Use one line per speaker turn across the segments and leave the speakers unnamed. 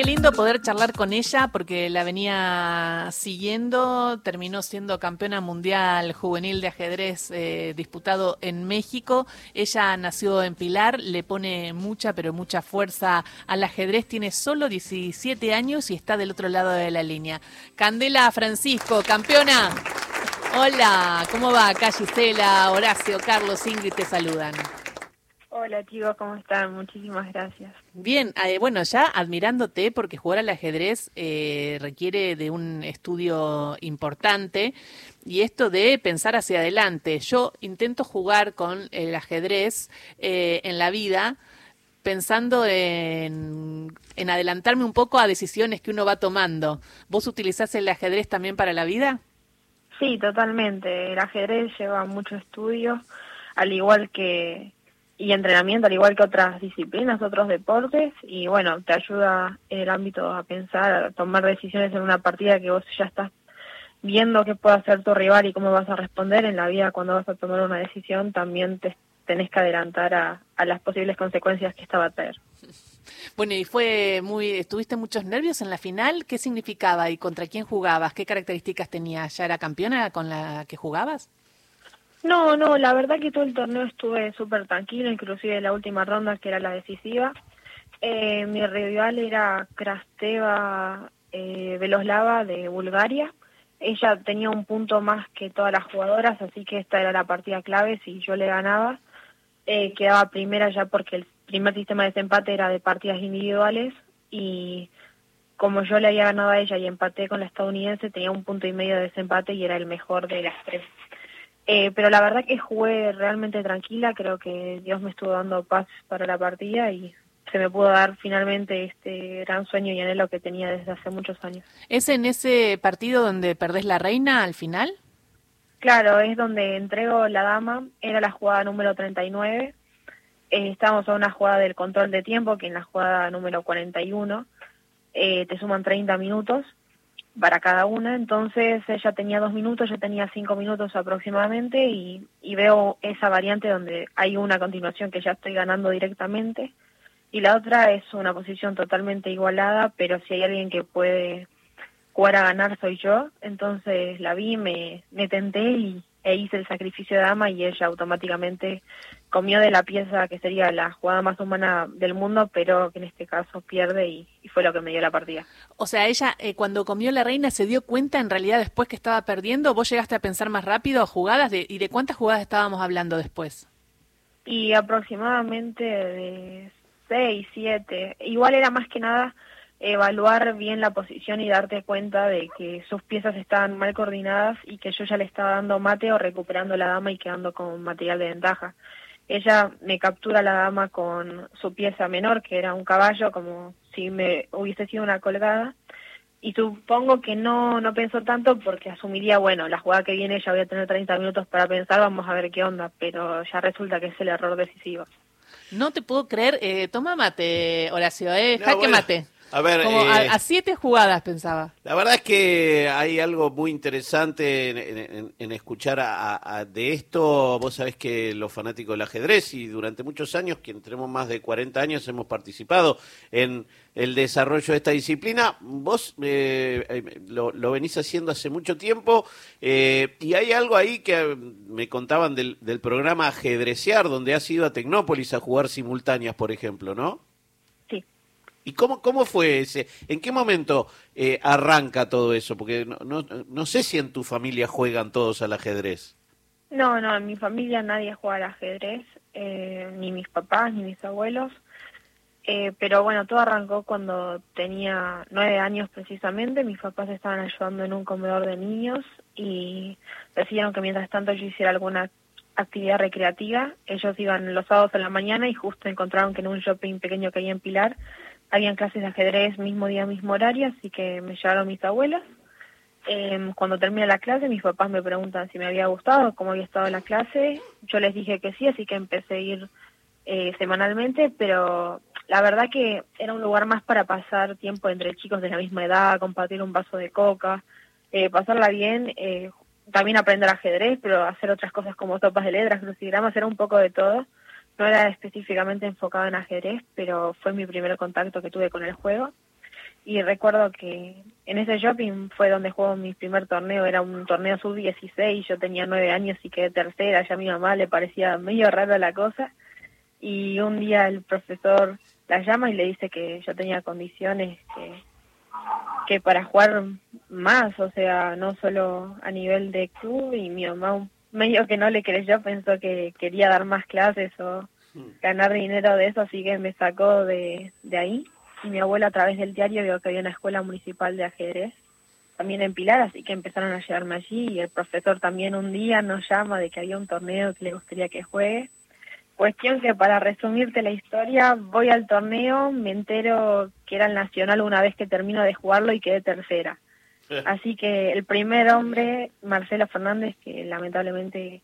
qué lindo poder charlar con ella porque la venía siguiendo, terminó siendo campeona mundial juvenil de ajedrez eh, disputado en México. Ella nació en Pilar, le pone mucha, pero mucha fuerza al ajedrez, tiene solo 17 años y está del otro lado de la línea. Candela Francisco, campeona. Hola, ¿cómo va? Acá Horacio, Carlos, Ingrid te saludan.
Hola chicos, ¿cómo están? Muchísimas gracias.
Bien, eh, bueno, ya admirándote porque jugar al ajedrez eh, requiere de un estudio importante y esto de pensar hacia adelante. Yo intento jugar con el ajedrez eh, en la vida pensando en, en adelantarme un poco a decisiones que uno va tomando. ¿Vos utilizás el ajedrez también para la vida?
Sí, totalmente. El ajedrez lleva mucho estudio, al igual que y entrenamiento, al igual que otras disciplinas, otros deportes, y bueno, te ayuda en el ámbito a pensar, a tomar decisiones en una partida que vos ya estás viendo qué puede hacer tu rival y cómo vas a responder en la vida cuando vas a tomar una decisión, también te tenés que adelantar a, a las posibles consecuencias que esta va a tener.
Bueno, y fue muy, ¿estuviste muchos nervios en la final? ¿Qué significaba y contra quién jugabas? ¿Qué características tenía? ¿Ya era campeona con la que jugabas?
No, no, la verdad que todo el torneo estuve súper tranquilo, inclusive la última ronda que era la decisiva. Eh, mi rival era Krasteva eh, Veloslava de Bulgaria. Ella tenía un punto más que todas las jugadoras, así que esta era la partida clave. Si yo le ganaba, eh, quedaba primera ya porque el primer sistema de desempate era de partidas individuales y como yo le había ganado a ella y empaté con la estadounidense, tenía un punto y medio de desempate y era el mejor de las tres. Eh, pero la verdad que jugué realmente tranquila, creo que Dios me estuvo dando paz para la partida y se me pudo dar finalmente este gran sueño y anhelo que tenía desde hace muchos años.
¿Es en ese partido donde perdés la reina al final?
Claro, es donde entrego la dama, era la jugada número 39, eh, estábamos a una jugada del control de tiempo, que en la jugada número 41 eh, te suman 30 minutos, para cada una, entonces ella tenía dos minutos, yo tenía cinco minutos aproximadamente y, y veo esa variante donde hay una continuación que ya estoy ganando directamente y la otra es una posición totalmente igualada, pero si hay alguien que puede jugar a ganar soy yo, entonces la vi, me, me tenté y, e hice el sacrificio de dama y ella automáticamente comió de la pieza que sería la jugada más humana del mundo, pero que en este caso pierde y, fue lo que me dio la partida.
O sea, ella eh, cuando comió la reina se dio cuenta en realidad después que estaba perdiendo, vos llegaste a pensar más rápido jugadas de, y de cuántas jugadas estábamos hablando después.
Y aproximadamente de seis, siete. Igual era más que nada evaluar bien la posición y darte cuenta de que sus piezas estaban mal coordinadas y que yo ya le estaba dando mate o recuperando la dama y quedando con material de ventaja. Ella me captura la dama con su pieza menor, que era un caballo, como si me hubiese sido una colgada, y supongo que no, no pensó tanto porque asumiría, bueno, la jugada que viene ya voy a tener 30 minutos para pensar, vamos a ver qué onda, pero ya resulta que es el error decisivo.
No te puedo creer, eh, toma mate, Horacio, eh, jaque mate.
A ver,
eh, a, siete jugadas pensaba.
La verdad es que hay algo muy interesante en, escuchar a, de esto. Vos sabés que los fanáticos del ajedrez y durante muchos años, quienes tenemos más de 40 años, hemos participado en el desarrollo de esta disciplina. Vos eh, eh, lo, venís haciendo hace mucho tiempo y hay algo ahí que me contaban del, del programa Ajedrecear, donde has ido a Tecnópolis a jugar simultáneas, por ejemplo, ¿no? ¿Y cómo, cómo fue ese? ¿En qué momento eh, arranca todo eso? Porque no, no, no, sé si en tu familia juegan todos al ajedrez.
No, no, en mi familia nadie juega al ajedrez, eh, ni mis papás, ni mis abuelos. Eh, pero bueno, todo arrancó cuando tenía nueve años precisamente. Mis papás estaban ayudando en un comedor de niños y decidieron que mientras tanto yo hiciera alguna actividad recreativa. Ellos iban los sábados a la mañana y justo encontraron que en un shopping pequeño que hay en Pilar habían clases de ajedrez mismo día, mismo horario, así que me llevaron mis abuelas. Eh, cuando terminé la clase, mis papás me preguntan si me había gustado, cómo había estado la clase. Yo les dije que sí, así que empecé a ir eh, semanalmente, pero la verdad que era un lugar más para pasar tiempo entre chicos de la misma edad, compartir un vaso de coca, eh, pasarla bien, eh, también aprender ajedrez, pero hacer otras cosas como sopas de letras, crucigramas, era un poco de todo no era específicamente enfocado en ajedrez, pero fue mi primer contacto que tuve con el juego. y recuerdo que en ese shopping fue donde jugó mi primer torneo, era un torneo sub-16, yo tenía nueve años y quedé tercera, ya a mi mamá le parecía medio rara la cosa, y un día el profesor la llama y le dice que yo tenía condiciones que, que para jugar más, o sea, no solo a nivel de club, y mi mamá medio que no le creyó, pensó que quería dar más clases o hmm. ganar dinero de eso, así que me sacó de, de ahí y mi abuela a través del diario vio que había una escuela municipal de ajedrez también en Pilar, así que empezaron a llevarme allí y el profesor también un día nos llama de que había un torneo que le gustaría que juegue. Cuestión que para resumirte la historia, voy al torneo, me entero que era el nacional una vez que termino de jugarlo y quedé tercera. Así que el primer hombre, Marcelo Fernández, que lamentablemente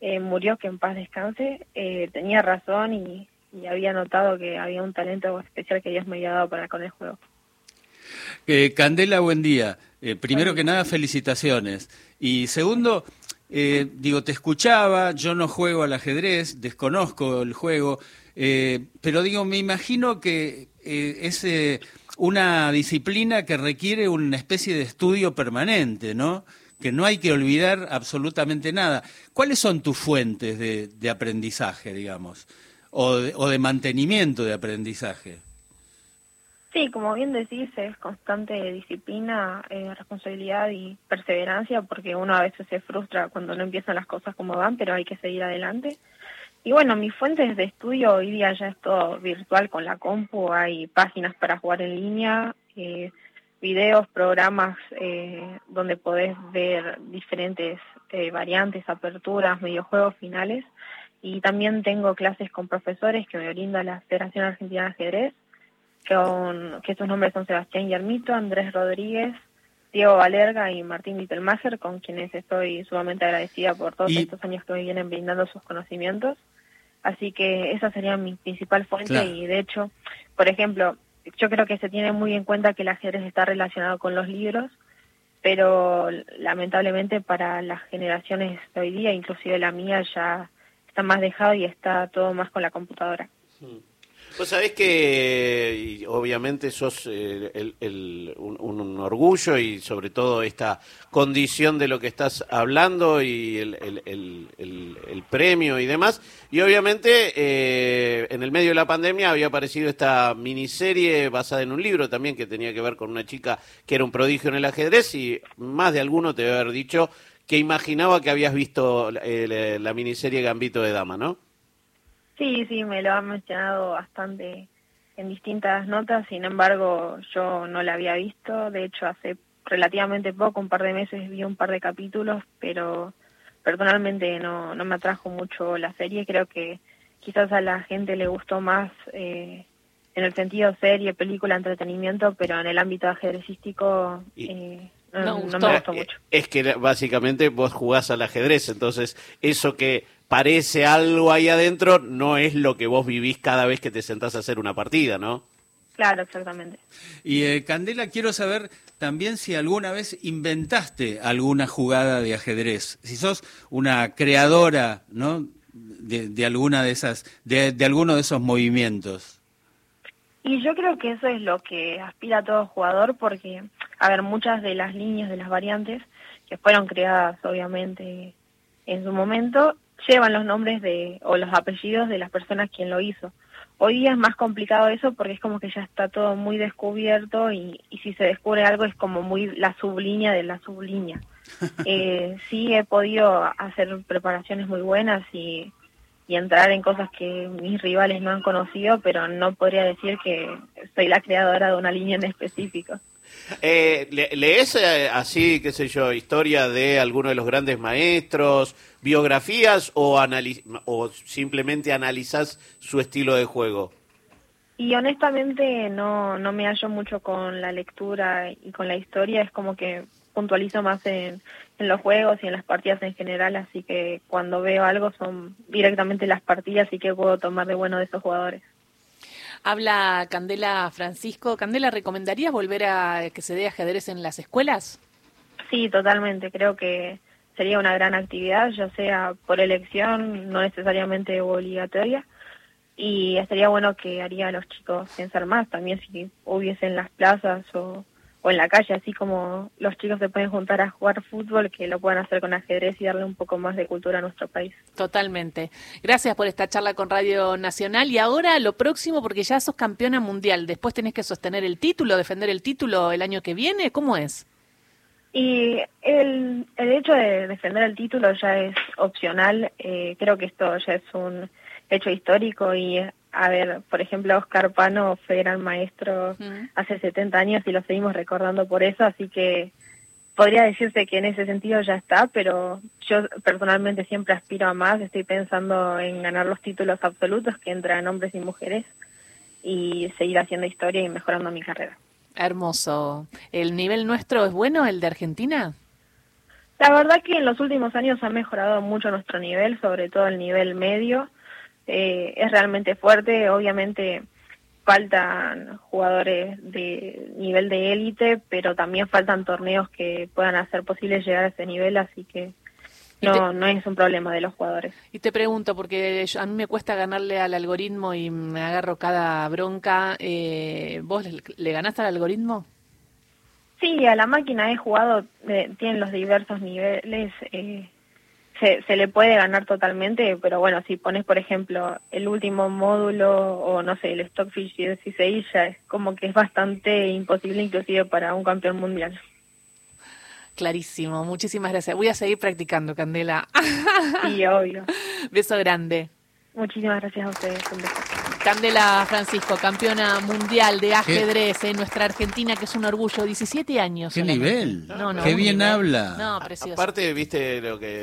eh, murió, que en paz descanse, eh, tenía razón y y había notado que había un talento especial que Dios me había dado para con el juego.
Eh, Candela, buen día. Eh, primero que nada, felicitaciones. Y segundo, eh, digo, te escuchaba, yo no juego al ajedrez, desconozco el juego, pero digo, me imagino que es una disciplina que requiere una especie de estudio permanente, ¿no? Que no hay que olvidar absolutamente nada. ¿Cuáles son tus fuentes de aprendizaje, digamos? o de, o de mantenimiento de aprendizaje.
Sí, como bien decís, es constante disciplina, eh, responsabilidad y perseverancia, porque uno a veces se frustra cuando no empiezan las cosas como van, pero hay que seguir adelante. Y bueno, mis fuentes de estudio hoy día ya es todo virtual con la compu, hay páginas para jugar en línea, eh, videos, programas eh, donde podés ver diferentes eh, variantes, aperturas, videojuegos finales y también tengo clases con profesores que me brinda la Federación Argentina de Ajedrez, con, que sus nombres son Sebastián Yermito, Andrés Rodríguez, Diego Valerga y Martín Wittelmacher, con quienes estoy sumamente agradecida por todos estos años que me vienen brindando sus conocimientos. Así que esa sería mi principal fuente y de hecho, por ejemplo, yo creo que se tiene muy en cuenta que el ajedrez está relacionado con los libros, pero lamentablemente para las generaciones de hoy día, inclusive la mía, ya está más dejado y está todo más con la computadora. Hmm.
Vos sabés que obviamente sos eh, el, un, orgullo y sobre todo esta condición de lo que estás hablando y el, premio y demás. Y obviamente eh, en el medio de la pandemia había aparecido esta miniserie basada en un libro también que tenía que ver con una chica que era un prodigio en el ajedrez y más de alguno te debe haber dicho que imaginaba que habías visto eh, la miniserie Gambito de Dama, ¿no?
Sí, sí, me lo han mencionado bastante en distintas notas, sin embargo yo no la había visto, de hecho hace relativamente poco, un par de meses vi un par de capítulos, pero personalmente no, no me atrajo mucho la serie, creo que quizás a la gente le gustó más eh, en el sentido serie, película, entretenimiento, pero en el ámbito ajedrecístico eh, no, me gustó. mucho.
Es que básicamente vos jugás al ajedrez, entonces eso que parece algo ahí adentro no es lo que vos vivís cada vez que te sentás a hacer una partida, ¿no?
Claro, exactamente.
Y eh, Candela, quiero saber también si alguna vez inventaste alguna jugada de ajedrez, si sos una creadora, ¿no? De, alguna de esas, de, de alguno de esos movimientos.
Y yo creo que eso es lo que aspira todo jugador porque, a ver, muchas de las líneas de las variantes que fueron creadas obviamente en su momento llevan los nombres de o los apellidos de las personas quien lo hizo. Hoy día es más complicado eso porque es como que ya está todo muy descubierto y, y si se descubre algo es como muy la sublínea de la sublínea. eh, sí he podido hacer preparaciones muy buenas y y entrar en cosas que mis rivales no han conocido, pero no podría decir que soy la creadora de una línea en específico.
Eh, ¿Lees eh, así, qué sé yo, historia de alguno de los grandes maestros, biografías o, o simplemente analizas su estilo de juego?
Y honestamente no, no me hallo mucho con la lectura y con la historia, es como que puntualizo más en, en los juegos y en las partidas en general, así que cuando veo algo son directamente las partidas y que puedo tomar de bueno de esos jugadores.
Habla Candela Francisco. Candela, ¿recomendarías volver a que se dé ajedrez en las escuelas?
Sí, totalmente. Creo que sería una gran actividad, ya sea por elección, no necesariamente obligatoria, y estaría bueno que haría a los chicos pensar más también si hubiese en las plazas o, o en la calle, así como los chicos se pueden juntar a jugar fútbol, que lo puedan hacer con ajedrez y darle un poco más de cultura a nuestro país.
Totalmente. Gracias por esta charla con Radio Nacional. Y ahora lo próximo, porque ya sos campeona mundial, después tenés que sostener el título, defender el título el año que viene, ¿cómo es?
Y el, el hecho de defender el título ya es opcional, eh, creo que esto ya es un hecho histórico y, a ver, por ejemplo, Oscar Pano fue gran maestro hace 70 años y lo seguimos recordando por eso, así que podría decirse que en ese sentido ya está, pero yo personalmente siempre aspiro a más, estoy pensando en ganar los títulos absolutos que entran hombres y mujeres y seguir haciendo historia y mejorando mi carrera.
Hermoso. ¿El nivel nuestro es bueno, el de Argentina?
La verdad que en los últimos años ha mejorado mucho nuestro nivel, sobre todo el nivel medio. Eh, es realmente fuerte, obviamente faltan jugadores de nivel de élite, pero también faltan torneos que puedan hacer posible llegar a ese nivel, así que no,
te-
no es un problema de los jugadores.
Y te pregunto, porque a mí me cuesta ganarle al algoritmo y me agarro cada bronca. Eh, ¿Vos le, le ganaste al algoritmo?
Sí, a la máquina he jugado, eh, tienen los diversos niveles, eh, se, se le puede ganar totalmente, pero bueno, si pones, por ejemplo, el último módulo o no sé, el Stockfish 16, ya es como que es bastante imposible inclusive para un campeón mundial.
Clarísimo. Muchísimas gracias. Voy a seguir practicando, Candela.
Sí, obvio.
Beso grande.
Muchísimas gracias a ustedes. Un beso.
Candela Francisco, campeona mundial de ajedrez en nuestra Argentina, que es un orgullo. 17 años.
¿Qué
solamente.
nivel?
No, no,
Qué bien
nivel.
habla.
No, precioso.
Aparte, viste lo que